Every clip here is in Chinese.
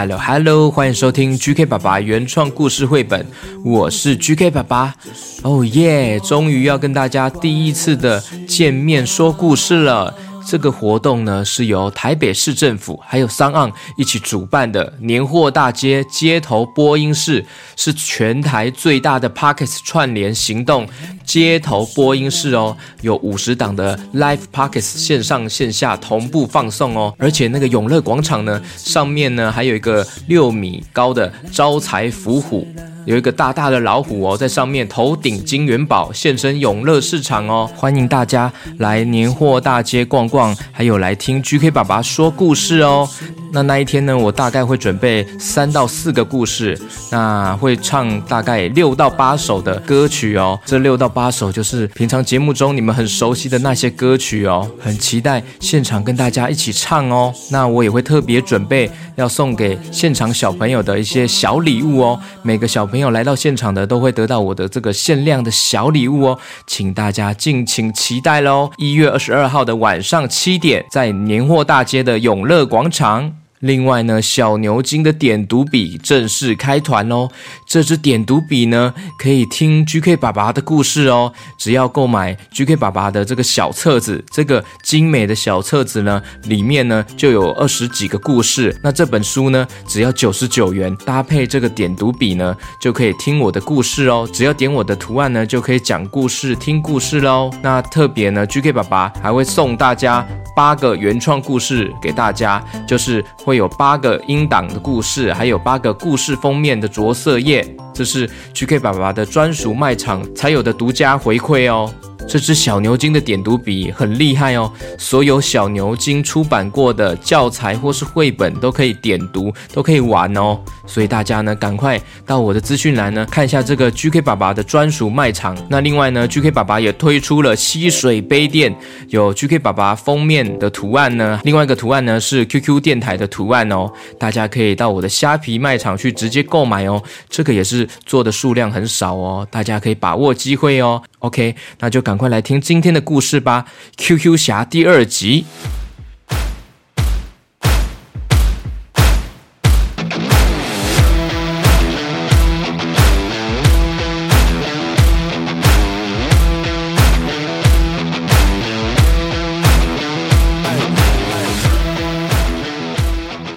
Hello Hello，欢迎收听 GK 爸爸原创故事绘本，我是 GK 爸爸。哦耶，终于要跟大家第一次的见面说故事了。这个活动呢是由台北市政府还有商岸一起主办的年货大街街头播音室，是全台最大的 Pockets 串联行动街头播音室哦，有五十档的 Live Pockets 线上线下同步放送哦，而且那个永乐广场呢上面呢还有一个六米高的招财伏虎。有一个大大的老虎哦，在上面头顶金元宝现身永乐市场哦，欢迎大家来年货大街逛逛，还有来听 GK 爸爸说故事哦。那那一天呢，我大概会准备三到四个故事，那会唱大概六到八首的歌曲哦。这六到八八首就是平常节目中你们很熟悉的那些歌曲哦，很期待现场跟大家一起唱哦。那我也会特别准备要送给现场小朋友的一些小礼物哦，每个小朋友来到现场的都会得到我的这个限量的小礼物哦，请大家敬请期待喽！一月二十二号的晚上七点，在年货大街的永乐广场。另外呢，小牛津的点读笔正式开团哦。这支点读笔呢，可以听 GK 爸爸的故事哦。只要购买 GK 爸爸的这个小册子，这个精美的小册子呢，里面呢就有二十几个故事。那这本书呢，只要九十九元，搭配这个点读笔呢，就可以听我的故事哦。只要点我的图案呢，就可以讲故事、听故事喽。那特别呢，GK 爸爸还会送大家八个原创故事给大家，就是。会有八个音档的故事，还有八个故事封面的着色页，这是 GK 爸爸的专属卖场才有的独家回馈哦。这支小牛津的点读笔很厉害哦，所有小牛津出版过的教材或是绘本都可以点读，都可以玩哦。所以大家呢，赶快到我的资讯栏呢看一下这个 GK 爸爸的专属卖场。那另外呢，GK 爸爸也推出了吸水杯垫，有 GK 爸爸封面的图案呢，另外一个图案呢是 QQ 电台的图案哦。大家可以到我的虾皮卖场去直接购买哦，这个也是做的数量很少哦，大家可以把握机会哦。OK，那就赶快来听今天的故事吧，《QQ 侠》第二集。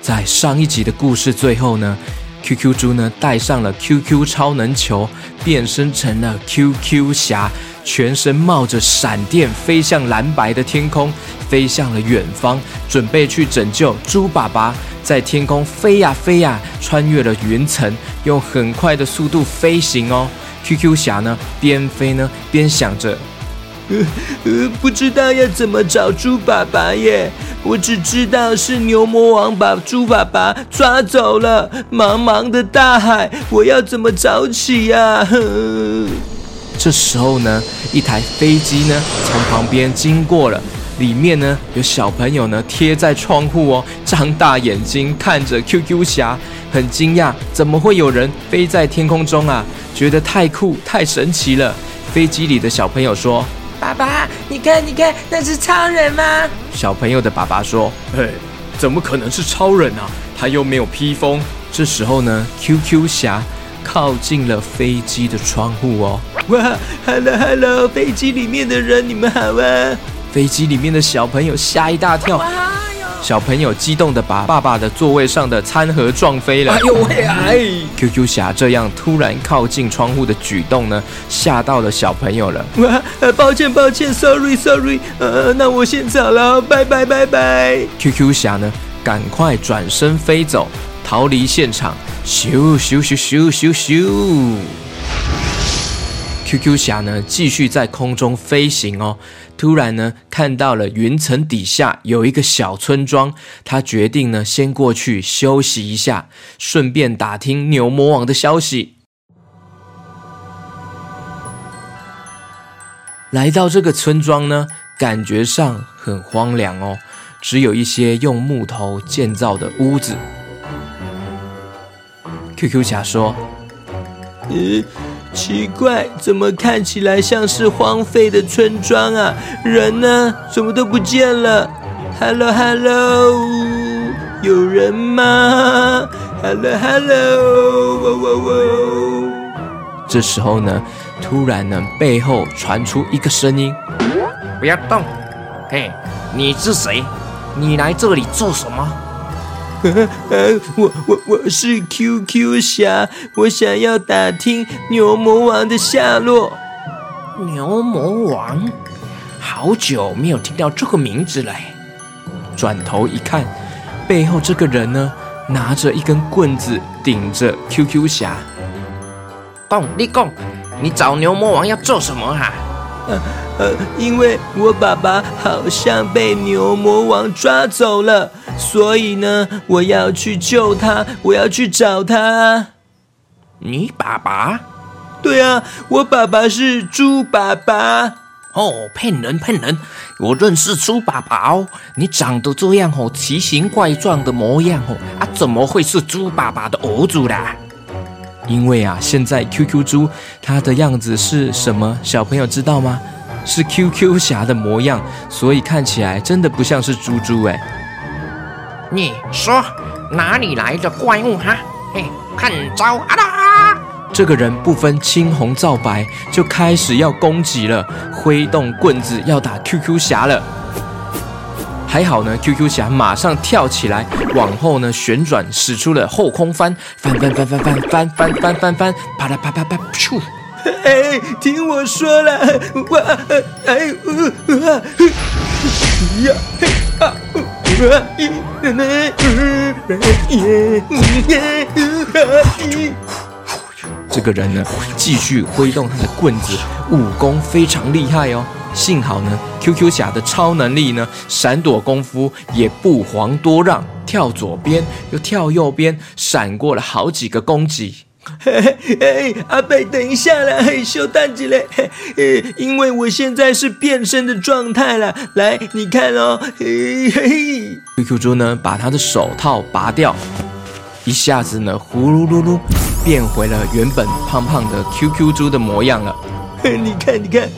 在上一集的故事最后呢，QQ 猪呢带上了 QQ 超能球，变身成了 QQ 侠，全身冒着闪电，飞向蓝白的天空，飞向了远方，准备去拯救猪爸爸。在天空飞呀飞呀，穿越了云层，用很快的速度飞行哦。QQ 侠呢边飞呢边想着。呃，不知道要怎么找猪爸爸耶！我只知道是牛魔王把猪爸爸抓走了。茫茫的大海，我要怎么找起呀？这时候呢，一台飞机呢从旁边经过了，里面呢有小朋友呢贴在窗户哦，张大眼睛看着 QQ 侠，很惊讶，怎么会有人飞在天空中啊？觉得太酷太神奇了。飞机里的小朋友说。爸爸，你看，你看，那是超人吗？小朋友的爸爸说：“嘿，怎么可能是超人啊？他又没有披风。”这时候呢，QQ 侠靠近了飞机的窗户哦。哇，Hello Hello，飞机里面的人，你们好啊！飞机里面的小朋友吓一大跳。小朋友激动的把爸爸的座位上的餐盒撞飞了。哎呦喂！哎，QQ 侠这样突然靠近窗户的举动呢，吓到了小朋友了。哇，呃，抱歉抱歉，Sorry Sorry，呃，那我先走了，拜拜拜拜。QQ 侠呢，赶快转身飞走，逃离现场。咻咻咻咻咻咻。QQ 侠呢继续在空中飞行哦，突然呢看到了云层底下有一个小村庄，他决定呢先过去休息一下，顺便打听牛魔王的消息。来到这个村庄呢，感觉上很荒凉哦，只有一些用木头建造的屋子。QQ 侠说：“呃，奇怪，怎么看起来像是荒废的村庄啊？人呢？什么都不见了。Hello，Hello，有人吗？Hello，Hello，哇哇哇！这时候呢，突然呢，背后传出一个声音：不要动！嘿，你是谁？你来这里做什么？呃，我我我是 QQ 侠，我想要打听牛魔王的下落。牛魔王，好久没有听到这个名字了。转头一看，背后这个人呢，拿着一根棍子顶着 QQ 侠。动，立功！你找牛魔王要做什么哈？呃呃，因为我爸爸好像被牛魔王抓走了，所以呢，我要去救他，我要去找他。你爸爸？对啊，我爸爸是猪爸爸。哦，骗人骗人！我认识猪爸爸哦，你长得这样哦，奇形怪状的模样哦，啊，怎么会是猪爸爸的儿子啦？因为啊，现在 QQ 猪它的样子是什么？小朋友知道吗？是 QQ 侠的模样，所以看起来真的不像是猪猪哎。你说哪里来的怪物哈？嘿，看招啊啦！这个人不分青红皂白，就开始要攻击了，挥动棍子要打 QQ 侠了。还好呢，QQ 侠马上跳起来，往后呢旋转，使出了后空翻，翻翻翻翻翻翻翻翻翻翻，啪啦啪啪啪，咻！哎，听我说了，我哎呀，嘿啊，这个人呢，继续挥动他的棍子，武功非常厉害哦。幸好呢，QQ 侠的超能力呢，闪躲功夫也不遑多让，跳左边又跳右边，闪过了好几个攻击。嘿嘿，阿贝，等一下啦，休蛋子嘞，呃，因为我现在是变身的状态了，来，你看哦，嘿嘿。QQ 猪呢，把他的手套拔掉，一下子呢，呼噜噜噜，变回了原本胖胖的 QQ 猪的模样了。你看，你看。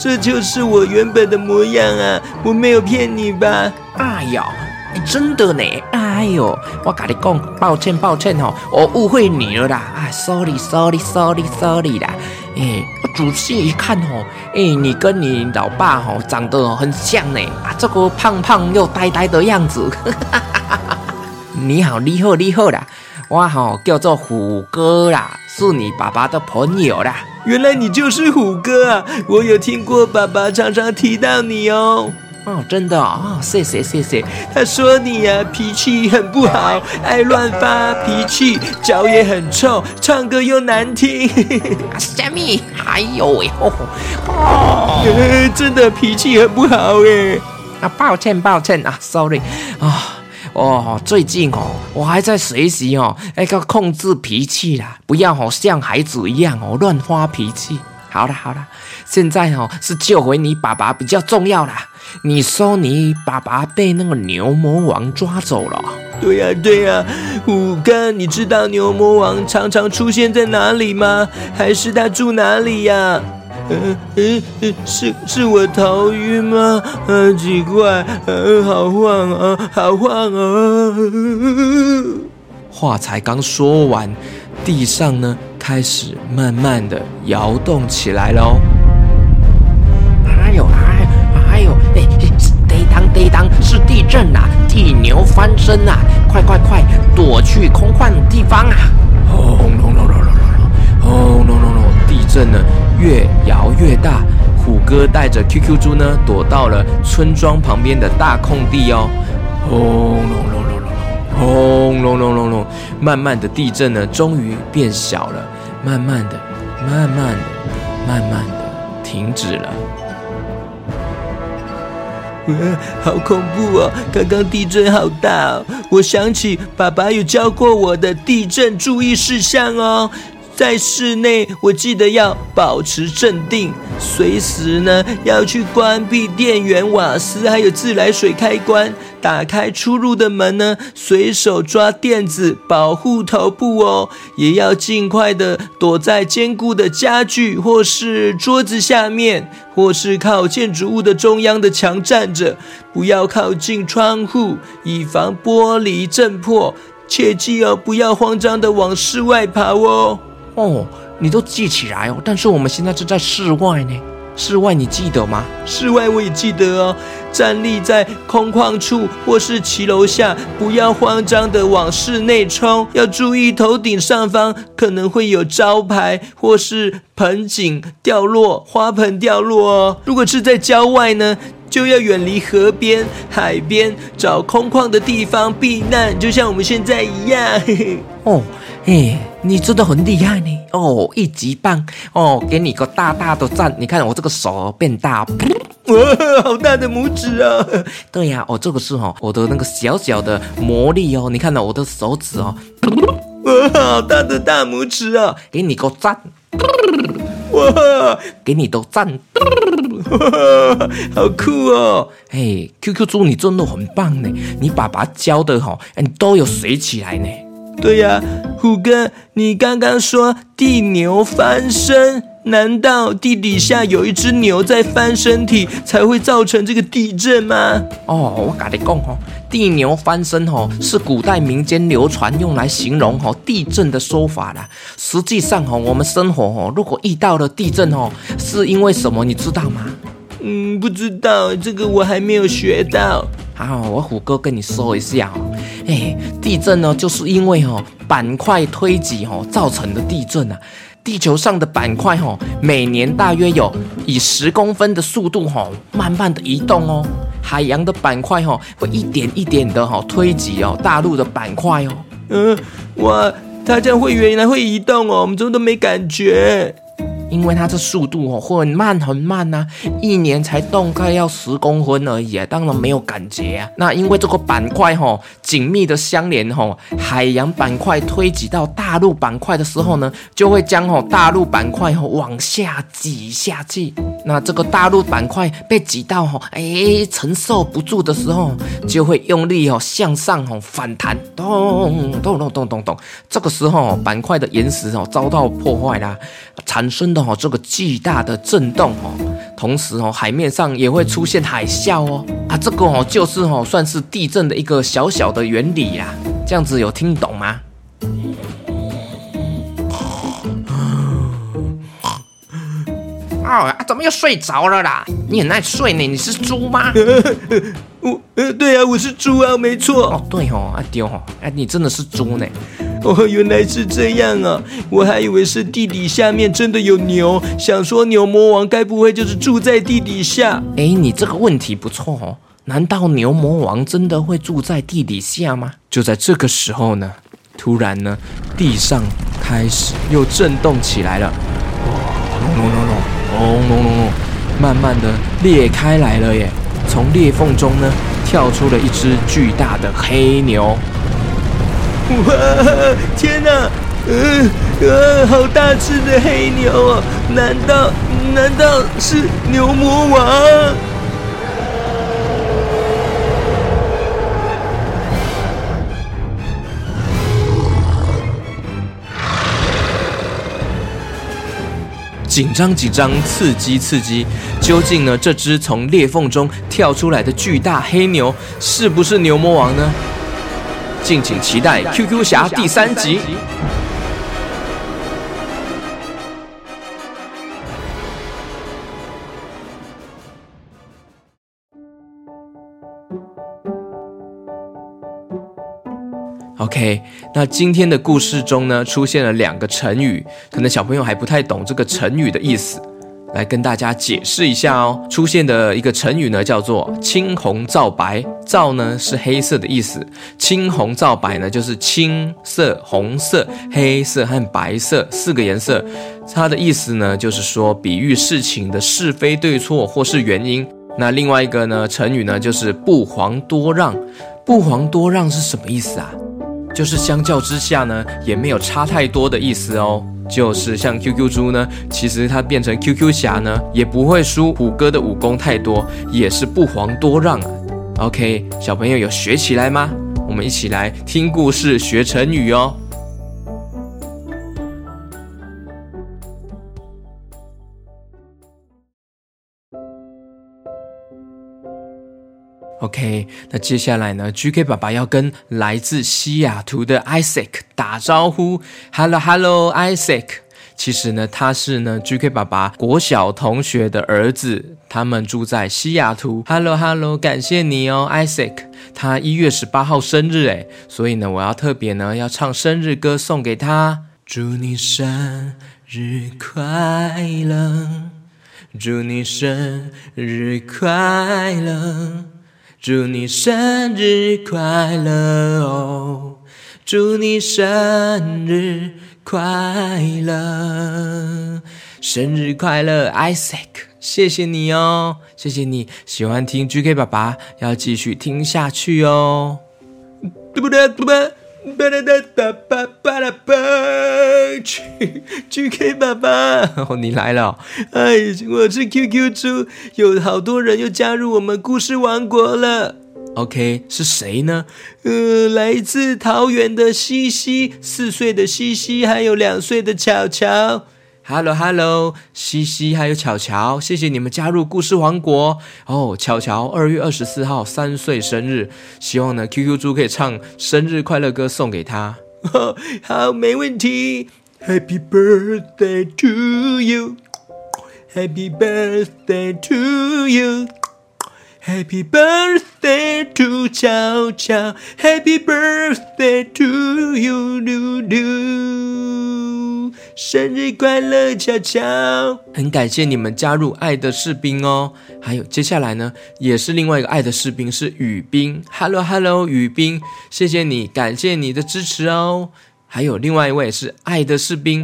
这就是我原本的模样啊！我没有骗你吧？哎呀，真的呢！哎呦，我跟你讲，抱歉抱歉哦，我误会你了啦！啊，sorry sorry sorry sorry 啦！哎，我仔细一看哦，哎，你跟你老爸哦长得很像呢！啊，这个胖胖又呆呆的样子。你好，你好，你好啦！我好叫做虎哥啦，是你爸爸的朋友啦。原来你就是虎哥啊！我有听过爸爸常常提到你哦。哦，真的哦，谢谢谢谢。他说你呀脾气很不好，爱乱发脾气，脚也很臭，唱歌又难听。虾米？还有哎，哦，真的脾气很不好哎。啊，抱歉抱歉啊，sorry 啊。哦，最近哦，我还在学习哦，那个控制脾气啦，不要哦像孩子一样哦乱发脾气。好了好了，现在哦是救回你爸爸比较重要啦。你说你爸爸被那个牛魔王抓走了？对呀对呀，虎哥，你知道牛魔王常常出现在哪里吗？还是他住哪里呀？嗯嗯嗯，是是我头晕吗？嗯，奇怪，嗯，好晃啊，好晃啊！话才刚说完，地上呢开始慢慢的摇动起来喽。哎呦哎哎呦哎，地当是地震呐，地牛翻身呐！快快快，躲去空旷地方啊！轰隆隆隆隆隆隆，轰隆隆隆，地震呢！越摇越大，虎哥带着 QQ 猪呢，躲到了村庄旁边的大空地哦。轰隆隆隆隆，轰隆隆隆隆，慢慢的地震呢，终于变小了。慢慢的，慢慢的，慢慢的停止了。呃，好恐怖哦！刚刚地震好大哦，我想起爸爸有教过我的地震注意事项哦。在室内，我记得要保持镇定，随时呢要去关闭电源、瓦斯还有自来水开关，打开出入的门呢，随手抓垫子保护头部哦，也要尽快的躲在坚固的家具或是桌子下面，或是靠建筑物的中央的墙站着，不要靠近窗户，以防玻璃震破。切记哦，不要慌张的往室外跑哦。哦，你都记起来哦。但是我们现在是在室外呢，室外你记得吗？室外我也记得哦。站立在空旷处或是骑楼下，不要慌张的往室内冲，要注意头顶上方可能会有招牌或是盆景掉落、花盆掉落哦。如果是在郊外呢，就要远离河边、海边，找空旷的地方避难，就像我们现在一样。嘿 嘿哦。嘿，你真的很厉害呢！哦，一级棒！哦，给你个大大的赞！你看我这个手变大，哇，好大的拇指啊！对呀，哦，这个是哦我的那个小小的魔力哦。你看到我的手指哦，哇，好大的大拇指啊！给你个赞！哇，给你都赞！哇，好酷哦！嘿，QQ 猪，你真的很棒呢！你爸爸教的哈，你都有学起来呢。对呀，虎哥，你刚刚说地牛翻身，难道地底下有一只牛在翻身体，才会造成这个地震吗？哦，我跟你讲哦，地牛翻身哦，是古代民间流传用来形容哦地震的说法啦。实际上哦，我们生活哦，如果遇到了地震哦，是因为什么？你知道吗？嗯，不知道，这个我还没有学到。好，我虎哥跟你说一下哦，哎，地震呢，就是因为哦板块推挤哦造成的地震啊。地球上的板块哦，每年大约有以十公分的速度哦，慢慢的移动哦。海洋的板块哦，会一点一点的哈推挤哦大陆的板块哦。嗯，哇，它这样会原来会移动哦，我们怎么都没感觉。因为它这速度哦很慢很慢呐，一年才动概要十公分而已啊，当然没有感觉啊。那因为这个板块哈紧密的相连哈，海洋板块推挤到大陆板块的时候呢，就会将哈大陆板块哈往下挤下去。那这个大陆板块被挤到哈哎承受不住的时候，就会用力哦向上哦反弹，咚咚咚咚咚咚。这个时候板块的岩石哦遭到破坏啦，产生的。哦，这个巨大的震动哦，同时哦，海面上也会出现海啸哦啊，这个哦就是哦，算是地震的一个小小的原理呀。这样子有听懂吗？啊，怎么又睡着了啦？你很爱睡呢，你是猪吗？我呃，对啊，我是猪啊，没错。哦，对哦，阿丢哦，哎，你真的是猪呢。哦原来是这样啊我还以为是地底下面真的有牛想说牛魔王该不会就是住在地底下？诶你这个问题不错哦难道牛魔王真的会住在地底下吗？就在这个时候呢突然呢地上开始又震动起来了轰隆隆隆轰隆隆隆慢慢的裂开来了耶。从裂缝中呢跳出了一只巨大的黑牛。哇！天哪，嗯呃，好大只的黑牛啊！难道难道是牛魔王？紧张紧张，刺激刺激！究竟呢，这只从裂缝中跳出来的巨大黑牛，是不是牛魔王呢？敬请期待《QQ 侠》第三集。OK，那今天的故事中呢，出现了两个成语，可能小朋友还不太懂这个成语的意思。来跟大家解释一下哦。出现的一个成语呢，叫做“青红皂白”。皂呢是黑色的意思，青红皂白呢就是青色、红色、黑色和白色四个颜色。它的意思呢，就是说比喻事情的是非对错或是原因。那另外一个呢，成语呢就是不遑多让。不遑多让是什么意思啊？就是相较之下呢，也没有差太多的意思哦。就是像 QQ 猪呢，其实它变成 QQ 侠呢，也不会输虎哥的武功太多，也是不遑多让啊。OK，小朋友有学起来吗？我们一起来听故事学成语哦。OK，那接下来呢？GK 爸爸要跟来自西雅图的 Isaac 打招呼。Hello，Hello，Isaac。其实呢，他是呢 GK 爸爸国小同学的儿子，他们住在西雅图。Hello，Hello，感谢你哦，Isaac。他一月十八号生日诶，所以呢，我要特别呢要唱生日歌送给他。祝你生日快乐，祝你生日快乐。祝你生日快乐哦！祝你生日快乐，生日快乐，Isaac！谢谢你哦，谢谢你喜欢听 GK 爸爸，要继续听下去哦。对不对？对不对？巴拉哒哒巴巴拉巴，GK 爸爸，哦，你来了！哎，我是 QQ 猪，有好多人又加入我们故事王国了。OK，是谁呢？呃，来自桃园的西西，四岁的西西，还有两岁的巧巧。Hello，Hello，西西还有巧巧，谢谢你们加入故事王国哦。巧巧二月二十四号三岁生日，希望呢 QQ 猪可以唱生日快乐歌送给他。好，没问题。Happy birthday to you，Happy birthday to you Happy birthday to 巧巧，Happy birthday to you，嘟嘟。生日快乐，巧巧！很感谢你们加入爱的士兵哦。还有接下来呢，也是另外一个爱的士兵，是雨冰。Hello，Hello，雨冰，谢谢你，感谢你的支持哦。还有另外一位是爱的士兵，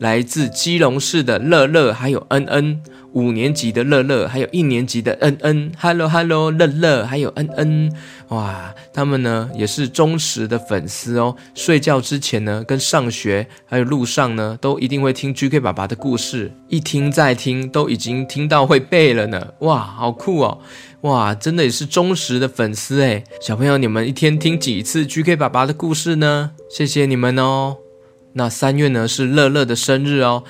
来自基隆市的乐乐，还有恩恩。五年级的乐乐，还有一年级的恩恩，Hello Hello，乐乐，还有恩恩，哇，他们呢也是忠实的粉丝哦。睡觉之前呢，跟上学还有路上呢，都一定会听 GK 爸爸的故事，一听再听，都已经听到会背了呢。哇，好酷哦！哇，真的也是忠实的粉丝诶。小朋友，你们一天听几次 GK 爸爸的故事呢？谢谢你们哦。那三月呢是乐乐的生日哦。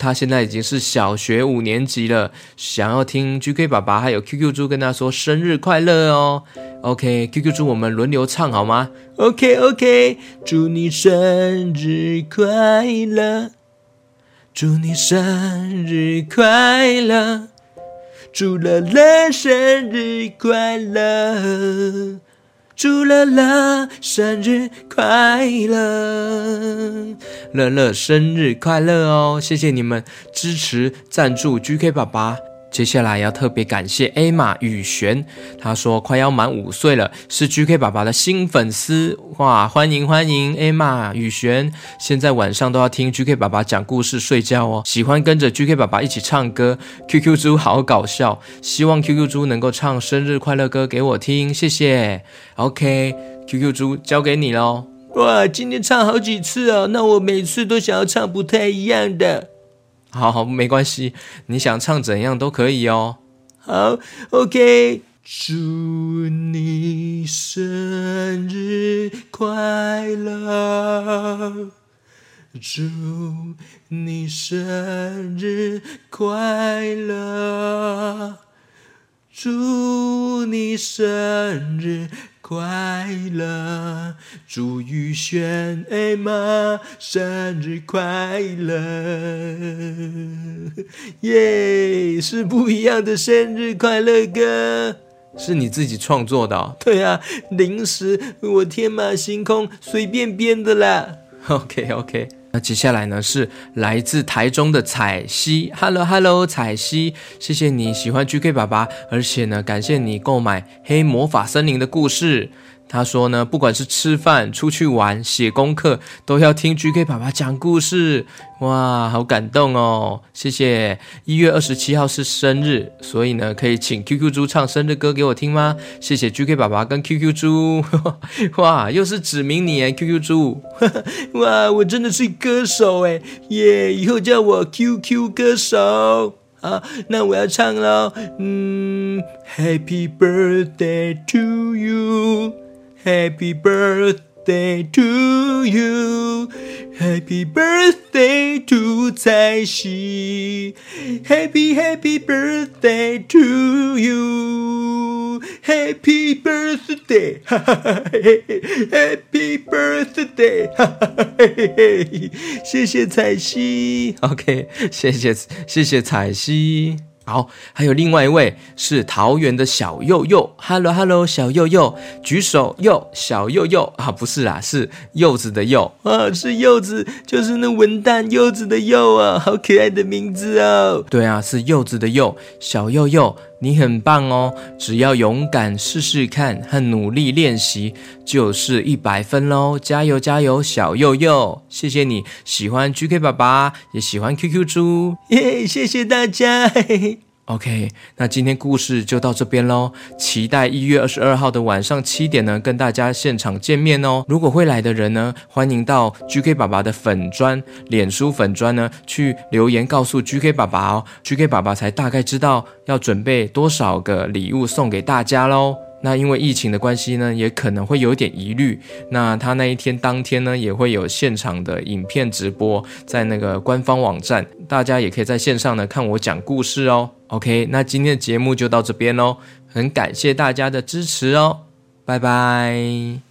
他现在已经是小学五年级了，想要听 GK 爸爸还有 QQ 猪跟他说生日快乐哦。OK，QQ 猪我们轮流唱好吗？OK OK，祝你生日快乐，祝你生日快乐，祝乐乐生日快乐。祝乐乐生日快乐，乐乐生日快乐哦！谢谢你们支持赞助 GK 爸爸。接下来要特别感谢 A 玛雨璇，他说快要满五岁了，是 GK 爸爸的新粉丝哇！欢迎欢迎 A 玛雨璇，现在晚上都要听 GK 爸爸讲故事睡觉哦，喜欢跟着 GK 爸爸一起唱歌。QQ 猪好搞笑，希望 QQ 猪能够唱生日快乐歌给我听，谢谢。OK，QQ 猪交给你喽。哇，今天唱好几次哦，那我每次都想要唱不太一样的。好好，没关系，你想唱怎样都可以哦。好，OK。祝你生日快乐，祝你生日快乐，祝你生日。快乐，祝雨轩艾玛生日快乐！耶，是不一样的生日快乐歌，是你自己创作的？对啊，临时我天马行空随便编的啦。OK OK，那接下来呢是来自台中的彩西，Hello Hello，彩西，谢谢你喜欢 GK 爸爸，而且呢感谢你购买《黑魔法森林》的故事。他说呢，不管是吃饭、出去玩、写功课，都要听 GK 爸爸讲故事。哇，好感动哦！谢谢。一月二十七号是生日，所以呢，可以请 QQ 猪唱生日歌给我听吗？谢谢 GK 爸爸跟 QQ 猪。哇，又是指名你哎，QQ 猪。哇，我真的是歌手哎，耶！以后叫我 QQ 歌手。啊，那我要唱喽。嗯，Happy birthday to you。Happy birthday to you, Happy birthday to 彩西，Happy Happy birthday to you, Happy birthday, Happy birthday，谢谢彩西，OK，谢谢谢谢彩西。 好，还有另外一位是桃园的小佑佑，Hello Hello，小佑佑，举手柚，小佑佑。啊，不是啦，是柚子的柚啊，是柚子，就是那文旦柚子的柚啊，好可爱的名字哦。对啊，是柚子的柚，小佑佑，你很棒哦，只要勇敢试试看和努力练习，就是一百分喽，加油加油，小佑佑，谢谢你喜欢 GK 爸爸，也喜欢 QQ 猪，耶，谢谢大家。嘿嘿。OK，那今天故事就到这边喽。期待一月二十二号的晚上七点呢，跟大家现场见面哦。如果会来的人呢，欢迎到 GK 爸爸的粉砖、脸书粉砖呢去留言告诉 GK 爸爸哦，GK 爸爸才大概知道要准备多少个礼物送给大家喽。那因为疫情的关系呢，也可能会有点疑虑。那他那一天当天呢，也会有现场的影片直播在那个官方网站，大家也可以在线上呢看我讲故事哦。OK，那今天的节目就到这边喽，很感谢大家的支持哦，拜拜。